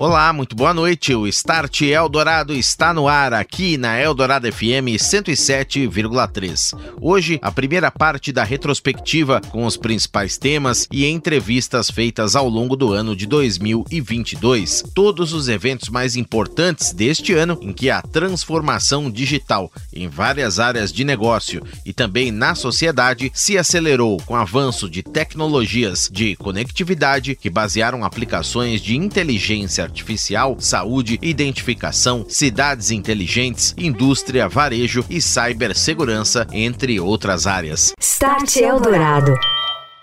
Olá, muito boa noite. O Start Eldorado está no ar aqui na Eldorado FM 107,3. Hoje, a primeira parte da retrospectiva com os principais temas e entrevistas feitas ao longo do ano de 2022. Todos os eventos mais importantes deste ano em que a transformação digital em várias áreas de negócio e também na sociedade se acelerou com o avanço de tecnologias de conectividade que basearam aplicações de inteligência artificial, saúde, identificação, cidades inteligentes, indústria, varejo e cibersegurança, entre outras áreas. Start Eldorado.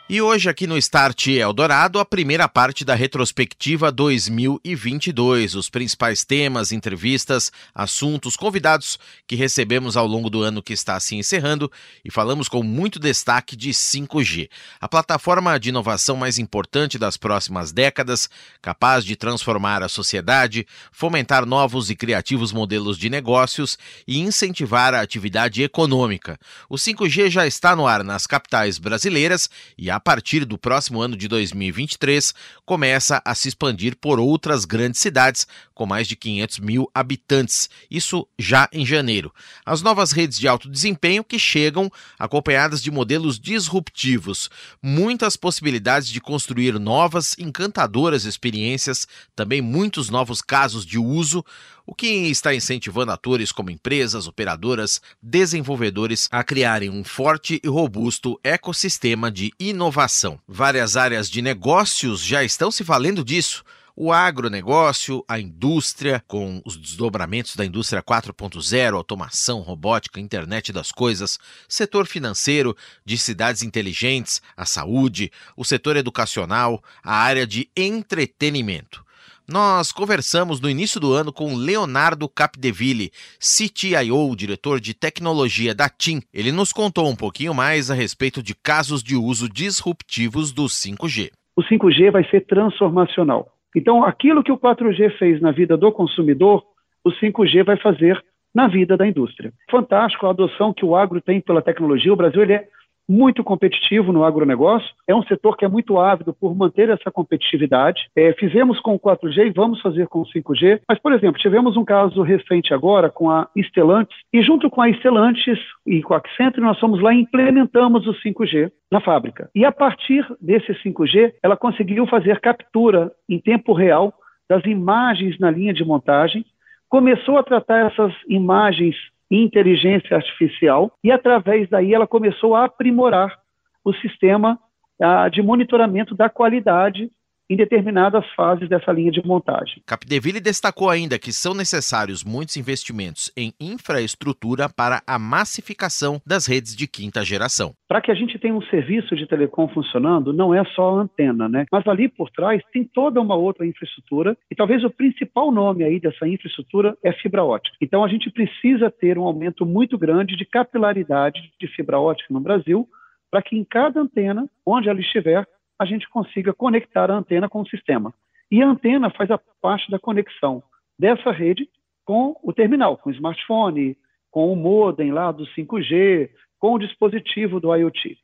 E hoje aqui no Start Eldorado, a primeira parte da retrospectiva 2022, os principais temas, entrevistas, assuntos, convidados que recebemos ao longo do ano que está se encerrando e falamos com muito destaque de 5G, a plataforma de inovação mais importante das próximas décadas, capaz de transformar a sociedade, fomentar novos e criativos modelos de negócios e incentivar a atividade econômica. O 5G já está no ar nas capitais brasileiras e a partir do próximo ano de 2023, começa a se expandir por outras grandes cidades com mais de 500 mil habitantes, isso já em janeiro. As novas redes de alto desempenho que chegam acompanhadas de modelos disruptivos, muitas possibilidades de construir novas, encantadoras experiências, também muitos novos casos de uso, o que está incentivando atores como empresas, operadoras, desenvolvedores a criarem um forte e robusto ecossistema de inovação. Várias áreas de negócios já estão se valendo disso o agronegócio, a indústria, com os desdobramentos da indústria 4.0, automação, robótica, internet das coisas, setor financeiro, de cidades inteligentes, a saúde, o setor educacional, a área de entretenimento. Nós conversamos no início do ano com Leonardo Capdeville, CTIO, diretor de tecnologia da TIM. Ele nos contou um pouquinho mais a respeito de casos de uso disruptivos do 5G. O 5G vai ser transformacional. Então, aquilo que o 4G fez na vida do consumidor, o 5G vai fazer na vida da indústria. Fantástico a adoção que o agro tem pela tecnologia. O Brasil é muito competitivo no agronegócio, é um setor que é muito ávido por manter essa competitividade. É, fizemos com o 4G e vamos fazer com o 5G, mas, por exemplo, tivemos um caso recente agora com a Stellantis, e junto com a Stellantis e com a Accenture, nós fomos lá e implementamos o 5G na fábrica. E a partir desse 5G, ela conseguiu fazer captura em tempo real das imagens na linha de montagem, começou a tratar essas imagens inteligência artificial, e através daí ela começou a aprimorar o sistema ah, de monitoramento da qualidade em determinadas fases dessa linha de montagem. Capdeville destacou ainda que são necessários muitos investimentos em infraestrutura para a massificação das redes de quinta geração. Para que a gente tenha um serviço de telecom funcionando, não é só a antena, né? Mas ali por trás tem toda uma outra infraestrutura e talvez o principal nome aí dessa infraestrutura é fibra ótica. Então a gente precisa ter um aumento muito grande de capilaridade de fibra ótica no Brasil para que em cada antena, onde ela estiver, a gente consiga conectar a antena com o sistema. E a antena faz a parte da conexão dessa rede com o terminal, com o smartphone, com o modem lá do 5G, com o dispositivo do IoT.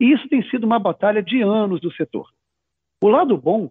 E isso tem sido uma batalha de anos do setor. O lado bom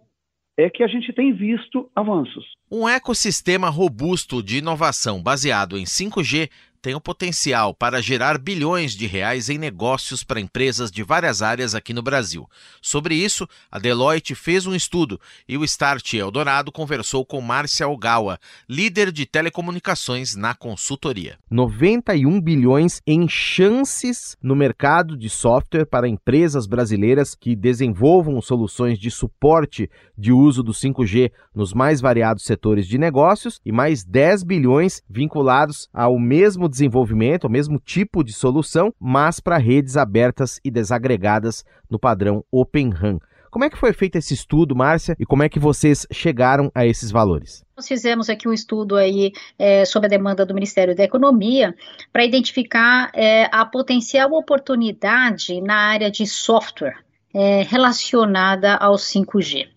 é que a gente tem visto avanços. Um ecossistema robusto de inovação baseado em 5G tem o potencial para gerar bilhões de reais em negócios para empresas de várias áreas aqui no Brasil. Sobre isso, a Deloitte fez um estudo e o Start Eldorado conversou com Márcia Ogawa, líder de telecomunicações na consultoria. 91 bilhões em chances no mercado de software para empresas brasileiras que desenvolvam soluções de suporte de uso do 5G nos mais variados setores de negócios e mais 10 bilhões vinculados ao mesmo desenvolvimento, ao mesmo tipo de solução, mas para redes abertas e desagregadas no padrão Open RAN. Como é que foi feito esse estudo, Márcia, e como é que vocês chegaram a esses valores? Nós fizemos aqui um estudo aí é, sobre a demanda do Ministério da Economia para identificar é, a potencial oportunidade na área de software é, relacionada ao 5G.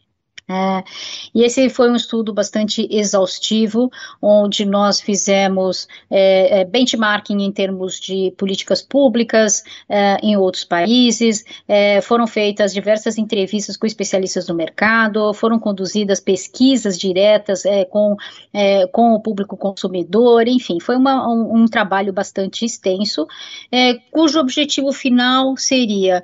É, e esse foi um estudo bastante exaustivo, onde nós fizemos é, é benchmarking em termos de políticas públicas é, em outros países, é, foram feitas diversas entrevistas com especialistas do mercado, foram conduzidas pesquisas diretas é, com, com o público consumidor, enfim, foi uma, um, um, trabalho bastante extenso, cujo objetivo final seria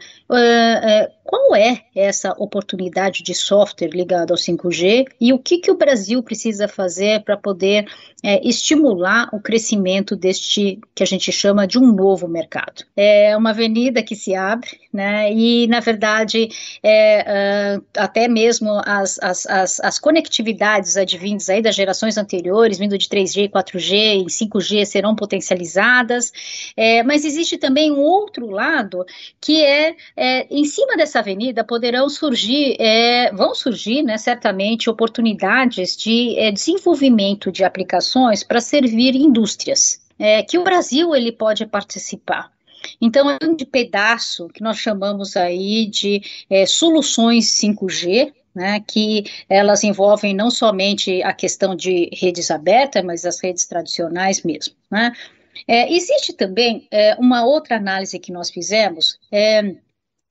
qual é essa oportunidade de software ligado ao 5G e o que, que o Brasil precisa fazer para poder é, estimular o crescimento deste que a gente chama de um novo mercado? É uma avenida que se abre, né? E na verdade, é, uh, até mesmo as, as, as, as, conectividades advindas aí das gerações anteriores, vindo de 3G, 4G e 5G, serão potencializadas. É, mas existe também um outro lado que é, é em cima dessa avenida poderão surgir, é, vão surgir, né, certamente, oportunidades de é, desenvolvimento de aplicações para servir indústrias. É, que o Brasil ele pode participar. Então, é um pedaço que nós chamamos aí de é, soluções 5G, né, que elas envolvem não somente a questão de redes abertas, mas as redes tradicionais mesmo. Né. É, existe também é, uma outra análise que nós fizemos, é,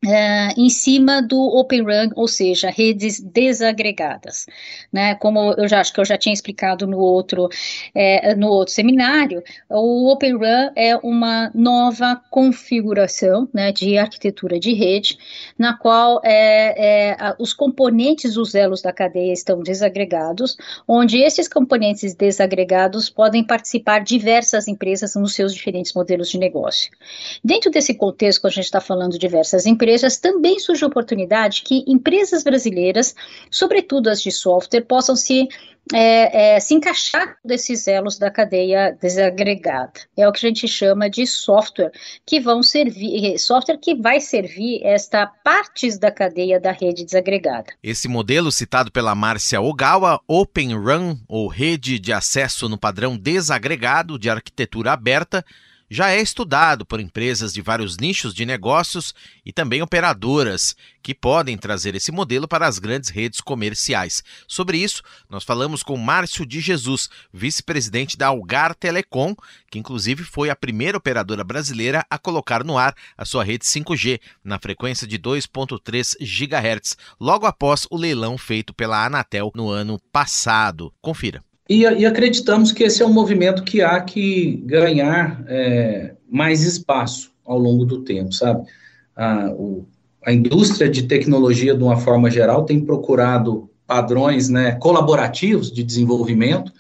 Uh, em cima do Open Run, ou seja, redes desagregadas, né? Como eu já acho que eu já tinha explicado no outro é, no outro seminário, o Open Run é uma nova configuração, né, de arquitetura de rede, na qual é, é, os componentes dos elos da cadeia estão desagregados, onde esses componentes desagregados podem participar diversas empresas nos seus diferentes modelos de negócio. Dentro desse contexto, a gente está falando de diversas empresas também surge a oportunidade que empresas brasileiras, sobretudo as de software, possam se é, é, se encaixar desses elos da cadeia desagregada. É o que a gente chama de software, que vão servir, software que vai servir esta partes da cadeia da rede desagregada. Esse modelo citado pela Márcia Ogawa, Open Run, ou rede de acesso no padrão desagregado de arquitetura aberta, já é estudado por empresas de vários nichos de negócios e também operadoras que podem trazer esse modelo para as grandes redes comerciais. Sobre isso, nós falamos com Márcio de Jesus, vice-presidente da Algar Telecom, que inclusive foi a primeira operadora brasileira a colocar no ar a sua rede 5G na frequência de 2.3 GHz, logo após o leilão feito pela Anatel no ano passado. Confira. E, e, acreditamos que esse é um movimento que há que ganhar é, mais espaço ao longo do tempo, sabe? A, o, a indústria de tecnologia, de uma forma geral, tem procurado padrões né, colaborativos de desenvolvimento,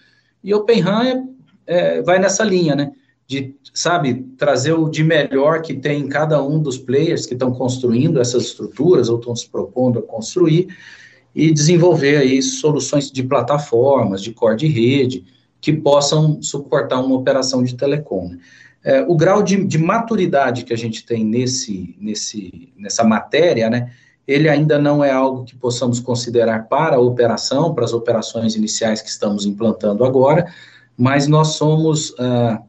e Open RAM é, é, vai nessa linha, né? De, sabe, trazer o de melhor que tem em cada um dos players que estão construindo essas estruturas ou estão se propondo a construir, e desenvolver aí soluções de plataformas, de core de rede, que possam suportar uma operação de telecom. Né? É, o grau de, de, maturidade que a gente tem nesse, nesse, nessa matéria, né, ele ainda não é algo que possamos considerar para a operação, para as operações iniciais que estamos implantando agora, mas nós somos, ah,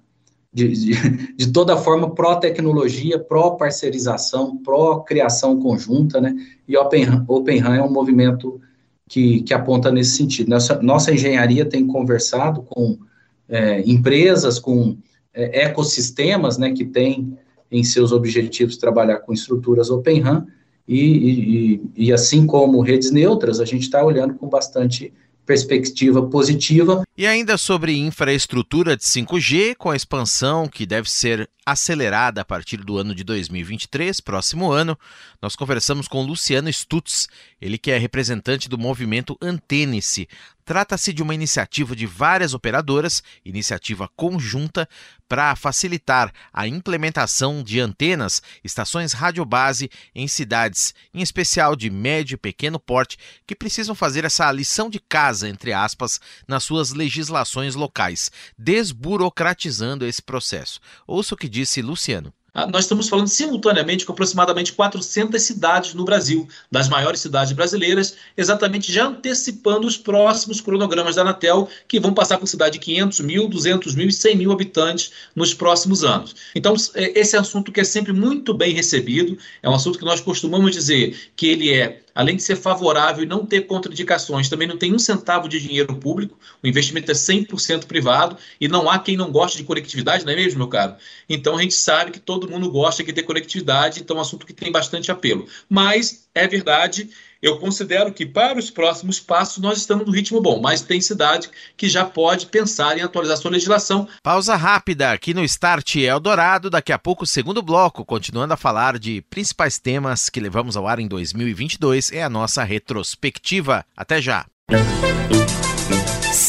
de, de, de, toda forma, pró-tecnologia, pró-parcerização, pró-criação conjunta, né? E Open, Open RAM é um movimento que, que aponta nesse sentido. Nossa, nossa engenharia tem conversado com é, empresas, com é, ecossistemas, né, que têm em seus objetivos trabalhar com estruturas Open RAM, e, e, e assim como redes neutras, a gente está olhando com bastante perspectiva positiva. E ainda sobre infraestrutura de 5G, com a expansão que deve ser acelerada a partir do ano de 2023, próximo ano, nós conversamos com Luciano Stutz, ele que é representante do movimento Antênice. Trata-se de uma iniciativa de várias operadoras, iniciativa conjunta, para facilitar a implementação de antenas, estações radiobase em cidades, em especial de médio e pequeno porte, que precisam fazer essa lição de casa, entre aspas, nas suas legislações locais, desburocratizando esse processo. Ouça o que disse Luciano. Ah, nós estamos falando simultaneamente com aproximadamente 400 cidades no Brasil, das maiores cidades brasileiras, exatamente já antecipando os próximos cronogramas da Anatel, que vão passar por cidade de 500 mil, 200 mil e 100 mil habitantes nos próximos anos. Então, é, esse assunto que é sempre muito bem recebido, é um assunto que nós costumamos dizer que ele é além de ser favorável e não ter contraindicações, também não tem um centavo de dinheiro público, o investimento é 100% privado e não há quem não goste de conectividade, não é mesmo, meu caro? Então a gente sabe que todo mundo gosta de ter conectividade, então é um assunto que tem bastante apelo. Mas é verdade eu considero que para os próximos passos nós estamos no ritmo bom, mas tem cidade que já pode pensar em atualizar sua legislação. Pausa rápida aqui no Start Eldorado, daqui a pouco o segundo bloco, continuando a falar de principais temas que levamos ao ar em 2022, é a nossa retrospectiva. Até já!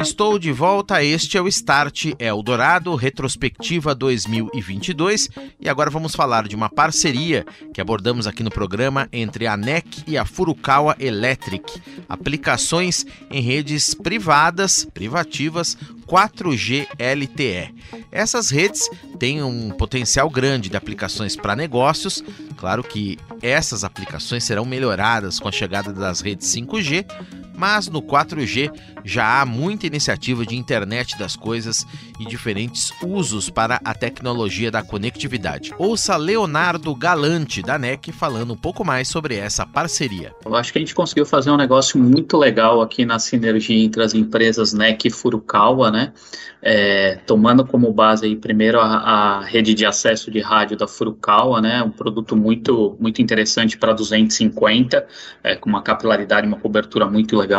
Estou de volta, este é o Start Eldorado Retrospectiva 2022 e agora vamos falar de uma parceria que abordamos aqui no programa entre a NEC e a Furukawa Electric, aplicações em redes privadas, privativas 4G LTE. Essas redes têm um potencial grande de aplicações para negócios. Claro que essas aplicações serão melhoradas com a chegada das redes 5G, mas no 4G já há muita iniciativa de internet das coisas e diferentes usos para a tecnologia da conectividade. Ouça Leonardo Galante, da NEC, falando um pouco mais sobre essa parceria. Eu acho que a gente conseguiu fazer um negócio muito legal aqui na sinergia entre as empresas NEC e Furukawa, né? É, tomando como base aí primeiro a, a, rede de acesso de rádio da Furukawa, né? Um produto muito, muito interessante para 250, é, com uma capilaridade, uma cobertura muito legal.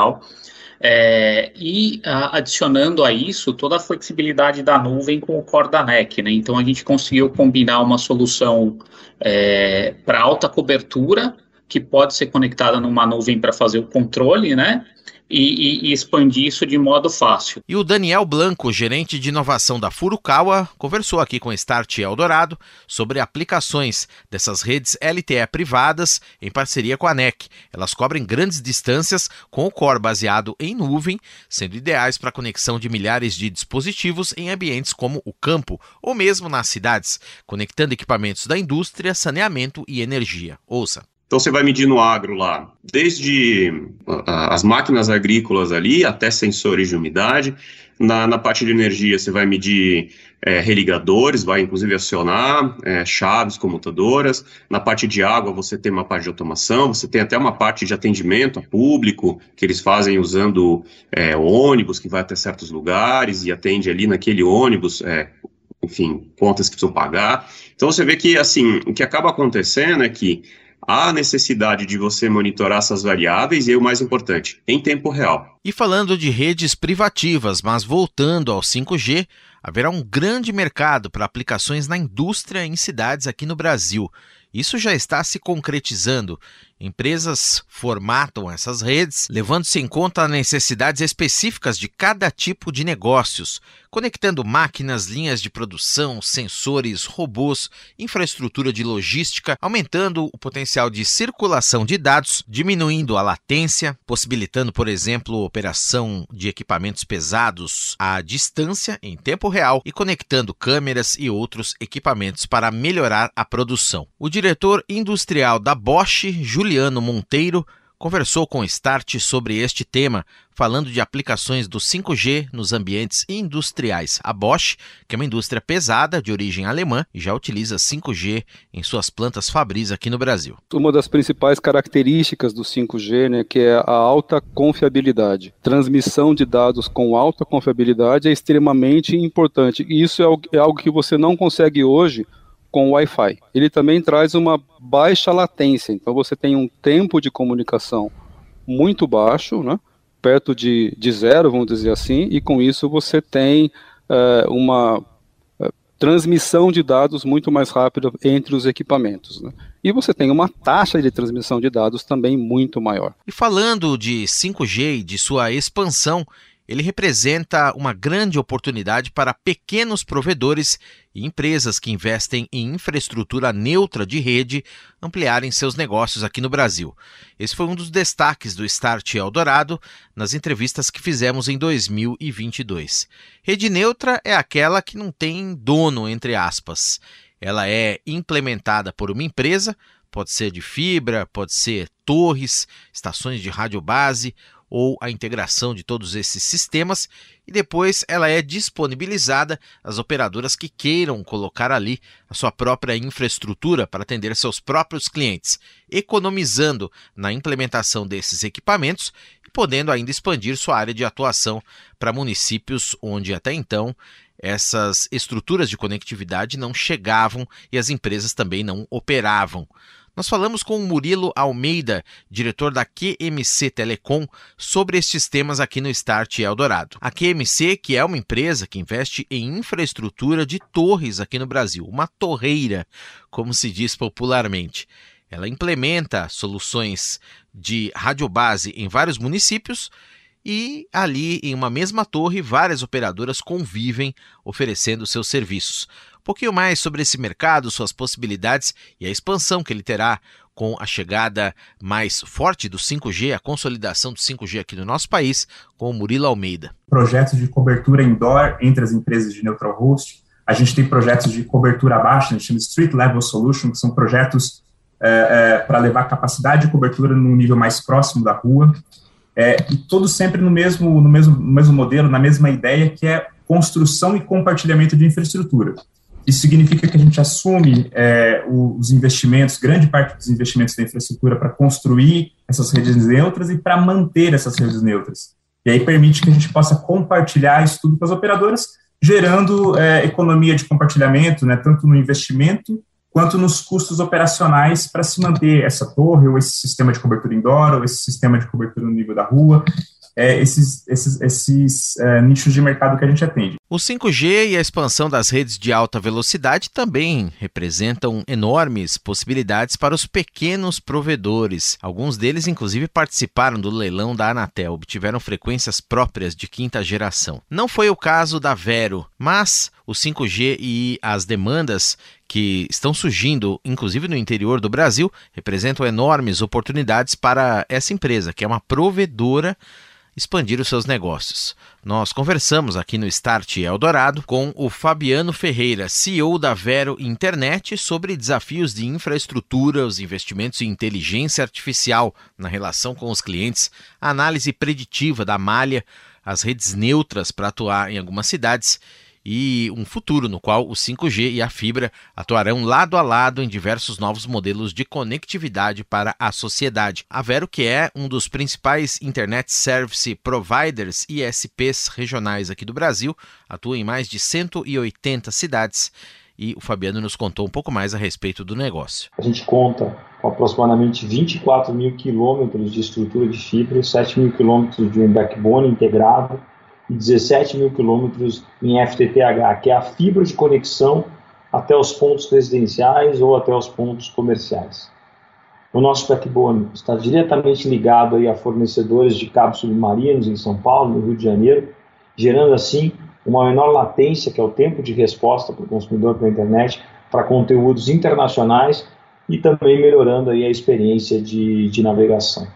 É, e a, adicionando a isso toda a flexibilidade da nuvem com o Core da NEC, né? Então a gente conseguiu combinar uma solução é, para alta cobertura que pode ser conectada numa nuvem para fazer o controle, né? E, e, e, expandir isso de modo fácil. E o Daniel Blanco, gerente de inovação da Furukawa, conversou aqui com Start Eldorado sobre aplicações dessas redes LTE privadas em parceria com a NEC. Elas cobrem grandes distâncias com o core baseado em nuvem, sendo ideais para a conexão de milhares de dispositivos em ambientes como o campo ou mesmo nas cidades, conectando equipamentos da indústria, saneamento e energia. Ouça. Então você vai medir no agro lá, desde as máquinas agrícolas ali até sensores de umidade. Na, na parte de energia você vai medir é, religadores, vai inclusive acionar é, chaves comutadoras. Na parte de água você tem uma parte de automação, você tem até uma parte de atendimento a público que eles fazem usando é, ônibus que vai até certos lugares e atende ali naquele ônibus enfim, contas que precisam pagar. Então você vê que assim, o que acaba acontecendo é que há necessidade de você monitorar essas variáveis e, o mais importante, em tempo real. E falando de redes privativas, mas voltando ao 5G, haverá um grande mercado para aplicações na indústria em cidades aqui no Brasil. Isso já está se concretizando. Empresas formatam essas redes, levando-se em conta as necessidades específicas de cada tipo de negócios, conectando máquinas, linhas de produção, sensores, robôs, infraestrutura de logística, aumentando o potencial de circulação de dados, diminuindo a latência, possibilitando, por exemplo, a operação de equipamentos pesados à distância em tempo real e conectando câmeras e outros equipamentos para melhorar a produção. O diretor industrial da Bosch, Juliano Monteiro, conversou com o Start sobre este tema, falando de aplicações do 5G nos ambientes industriais. A Bosch, que é uma indústria pesada de origem alemã já utiliza 5G em suas plantas fabris aqui no Brasil. Uma das principais características do 5G, né, que é a alta confiabilidade. Transmissão de dados com alta confiabilidade é extremamente importante. E isso é algo é que você não consegue hoje com Wi-Fi. Ele também traz uma baixa latência, então você tem um tempo de comunicação muito baixo, né? perto de, de zero, vamos dizer assim, e com isso você tem é, uma é, transmissão de dados muito mais rápida entre os equipamentos. Né? E você tem uma taxa de transmissão de dados também muito maior. E falando de 5G e de sua expansão, ele representa uma grande oportunidade para pequenos provedores e empresas que investem em infraestrutura neutra de rede ampliarem seus negócios aqui no Brasil. Esse foi um dos destaques do Start Eldorado nas entrevistas que fizemos em 2022. Rede neutra é aquela que não tem dono, entre aspas. Ela é implementada por uma empresa, pode ser de fibra, pode ser torres, estações de rádio base ou a integração de todos esses sistemas e depois ela é disponibilizada às operadoras que queiram colocar ali a sua própria infraestrutura para atender seus próprios clientes, economizando na implementação desses equipamentos e podendo ainda expandir sua área de atuação para municípios onde até então essas estruturas de conectividade não chegavam e as empresas também não operavam. Nós falamos com o Murilo Almeida, diretor da QMC Telecom, sobre estes temas aqui no Start Eldorado. A QMC, que é uma empresa que investe em infraestrutura de torres aqui no Brasil, uma torreira, como se diz popularmente. Ela implementa soluções de radiobase em vários municípios e ali em uma mesma torre várias operadoras convivem oferecendo seus serviços. Um pouquinho mais sobre esse mercado, suas possibilidades e a expansão que ele terá com a chegada mais forte do 5G, a consolidação do 5G aqui no nosso país, com o Murilo Almeida. Projetos de cobertura indoor entre as empresas de neutral host. A gente tem projetos de cobertura abaixo, a gente chama Street Level Solution, que são projetos é, é, para levar capacidade de cobertura no nível mais próximo da rua. É, e todos sempre no mesmo, no, mesmo, no mesmo modelo, na mesma ideia, que é construção e compartilhamento de infraestrutura. Isso significa que a gente assume é, os investimentos, grande parte dos investimentos da infraestrutura para construir essas redes neutras e para manter essas redes neutras. E aí permite que a gente possa compartilhar isso tudo com as operadoras, gerando é, economia de compartilhamento, né, tanto no investimento quanto nos custos operacionais para se manter essa torre, ou esse sistema de cobertura indoor, ou esse sistema de cobertura no nível da rua é, esses, esses, esses é, nichos de mercado que a gente atende. O 5G e a expansão das redes de alta velocidade também representam enormes possibilidades para os pequenos provedores. Alguns deles, inclusive, participaram do leilão da Anatel, obtiveram frequências próprias de quinta geração. Não foi o caso da Vero, mas o 5G e as demandas que estão surgindo, inclusive no interior do Brasil, representam enormes oportunidades para essa empresa, que é uma provedora expandir os seus negócios. Nós conversamos aqui no Start Eldorado com o Fabiano Ferreira, CEO da Vero Internet, sobre desafios de infraestrutura, os investimentos em inteligência artificial na relação com os clientes, a análise preditiva da malha, as redes neutras para atuar em algumas cidades e um futuro no qual o 5G e a fibra atuarão lado a lado em diversos novos modelos de conectividade para a sociedade. A Vero, que é um dos principais Internet Service Providers ISPs regionais aqui do Brasil, atua em mais de 180 cidades e o Fabiano nos contou um pouco mais a respeito do negócio. A gente conta com aproximadamente 24 mil quilômetros de estrutura de fibra, 7 mil quilômetros de um backbone integrado, 17 mil quilômetros em FTTH, que é a fibra de conexão até os pontos residenciais ou até os pontos comerciais. O nosso backbone está diretamente ligado aí a fornecedores de cabos submarinos em São Paulo, no Rio de Janeiro, gerando assim uma menor latência, que é o tempo de resposta para o consumidor pela internet, para conteúdos internacionais e também melhorando aí a experiência de, de navegação.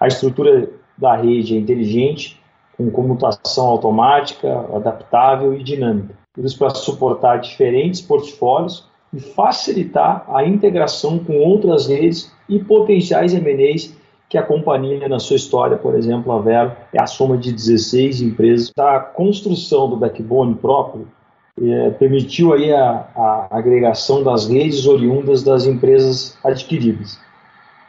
A estrutura da rede é inteligente, com comutação automática, adaptável e dinâmica. Tudo isso para suportar diferentes portfólios e facilitar a integração com outras redes e potenciais M&As que a companhia, na sua história, por exemplo, a Vero, é a soma de 16 empresas. A construção do backbone próprio é, permitiu aí a, a agregação das redes oriundas das empresas adquiridas.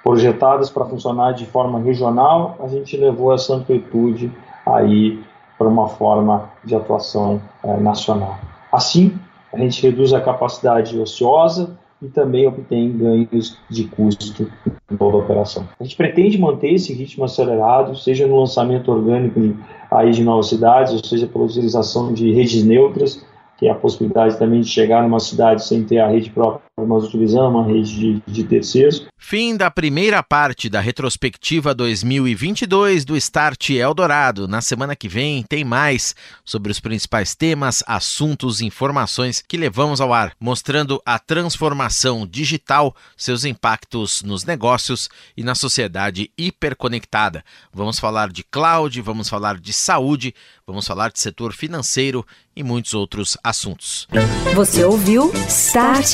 Projetadas para funcionar de forma regional, a gente levou essa amplitude aí para uma forma de atuação é, nacional. Assim, a gente reduz a capacidade ociosa, e também obtém ganhos de custo em toda a operação. A gente pretende manter esse ritmo acelerado, seja no lançamento orgânico de, aí de novas cidades, ou seja pela utilização de redes neutras, que é a possibilidade também de chegar numa cidade sem ter a rede própria, mas utilizando uma rede de, de terceiros. Fim da primeira parte da retrospectiva 2022 do Start Eldorado. Na semana que vem tem mais sobre os principais temas, assuntos e informações que levamos ao ar, mostrando a transformação digital, seus impactos nos negócios e na sociedade hiperconectada. Vamos falar de cloud, vamos falar de saúde, vamos falar de setor financeiro e muitos outros assuntos. Você ouviu Start